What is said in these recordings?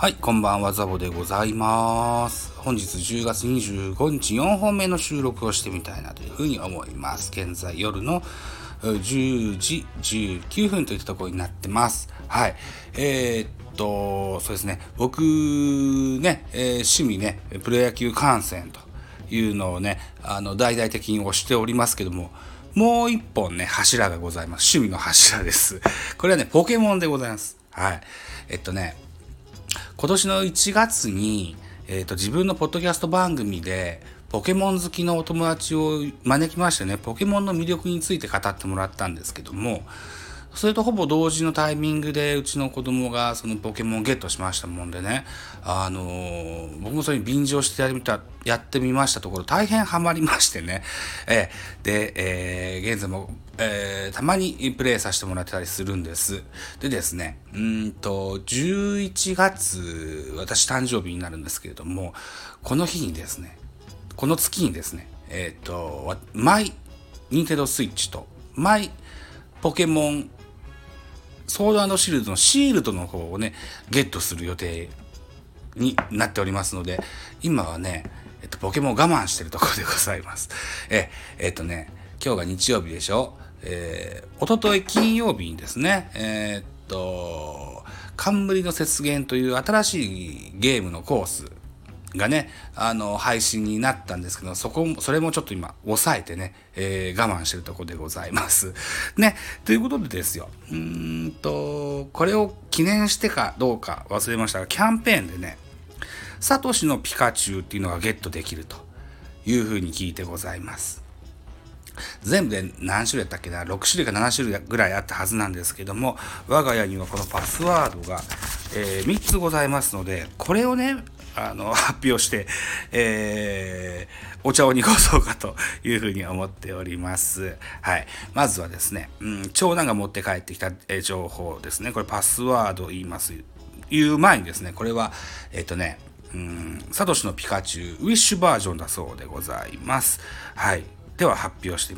はい、こんばんは、ザボでございます。本日10月25日4本目の収録をしてみたいなというふうに思います。現在夜の10時19分といったところになってます。はい。えー、っと、そうですね、僕ね、えー趣味ね、プロ野球観戦というのをね、あの、大々的に推しておりますけども、もう一本ね、柱がございます。趣味の柱です。これはね、ポケモンでございます。はい。えっとね、今年の1月に、えー、と自分のポッドキャスト番組でポケモン好きのお友達を招きましてねポケモンの魅力について語ってもらったんですけどもそれとほぼ同時のタイミングでうちの子供がそのポケモンゲットしましたもんでね。あのー僕もそれに便乗してやりみたやってみましたところ大変ハマりましてね、えーで、えー現在も、えーたまにプレイさせてもらってたりするんです。でですねうんと11月私誕生日になるんですけれどもこの日にですねこの月にですねえっ、とマイニンテンドースイッチとマイポケモンソードシールドのシールドの方をねゲットする予定になっておりますので今はね、えっと、ポケモン我慢してるところでございます。ええっとね今日が日曜日でしょ？えー、一昨日金曜日にですね。えーっと冠の雪原という新しいゲームのコースがね、あの、配信になったんですけど、そこも、それもちょっと今、抑えてね、えー我慢してるとこでございます。ね、ということでですよ、うーんと、これを記念してかどうか忘れましたが、キャンペーンでね、サトシのピカチュウっていうのがゲットできるというふうに聞いてございます。全部で何種類やったっけな？6種類か7種類ぐらいあったはずなんですけども我が家にはこのパスワードが、え3つございますのでこれをねあの 発表して、えーお茶を濁そうかというふうに思っております。はい。まずはですね、うん、長男が持って帰ってきた、え情報ですね。これパスワード言います。言う前にですね、これは、えっ、とね、うん、サトシのピカチュウ、ウィッシュバージョンだそうでございます。はい。では発表して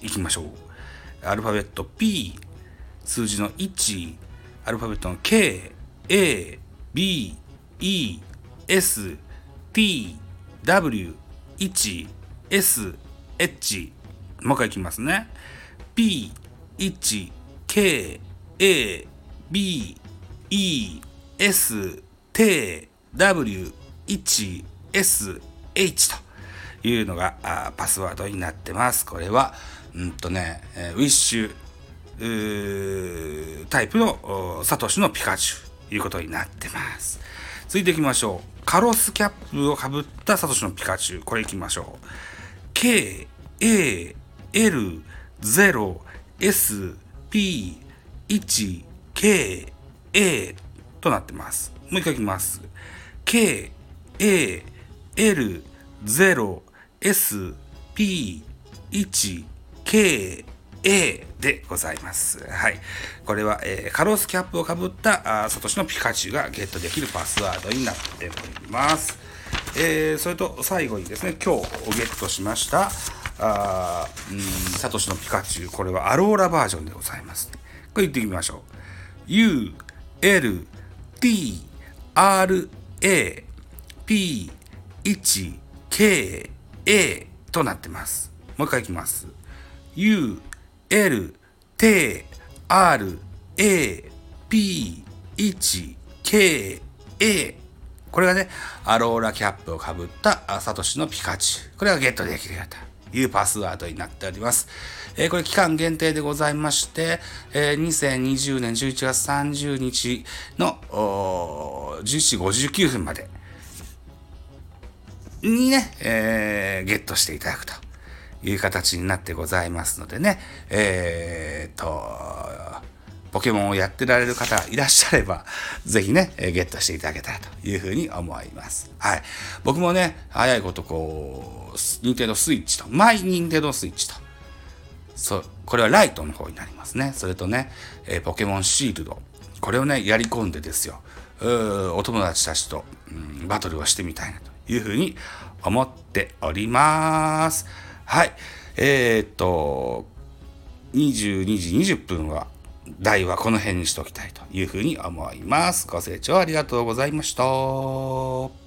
いきましょう。アルファベット P、数字の1、アルファベットの K、A、B、E、S、T、W、1、S、H。もう一回いきますね。P、1、K、A、B、E、S、T、W、1、S、H というのがあパスワードになってます。これは、うんとね、えウィッシュタイプのサトシのピカチュウということになってます。続いていきましょう。カロスキャップをかぶったサトシのピカチュウ。これいきましょう。K、A、L、0、S、P、1、K、A となってます。もう一回いきます。K、A、L、0、S、P、1、K、A でございます。はい。これは、えーカロスキャップをかぶったあサトシのピカチュウがゲットできるパスワードになっております。えーそれと最後にですね、今日ゲットしました、あんサトシのピカチュウ、これはアローラバージョンでございます。これ言ってみましょう。U、L、T、R、A、P、1、K、A となってます。もう一回いきます。U、L、T、R、A、P、1、K、A。これがね、アローラキャップをかぶったサトシのピカチュウ。これがゲットできるよというパスワードになっております。えーこれ期間限定でございまして、えー2020年11月30日の11時59分までにね、えーゲットしていただくという形になってございますのでね、えー、と、ポケモンをやってられる方いらっしゃれば、ぜひね、えーゲットしていただけたらというふうに思います。はい。僕もね、早いことこう、ニンテンドスイッチと、マイニンテンドスイッチと、そう、これはライトの方になりますね。それとね、えーポケモンシールド。これをね、やり込んでですよ。うお友達たちと、うんバトルをしてみたいなというふうに思っております。はい。えーっと、22時20分は、題はこの辺にしておきたいというふうに思います。ご清聴ありがとうございました。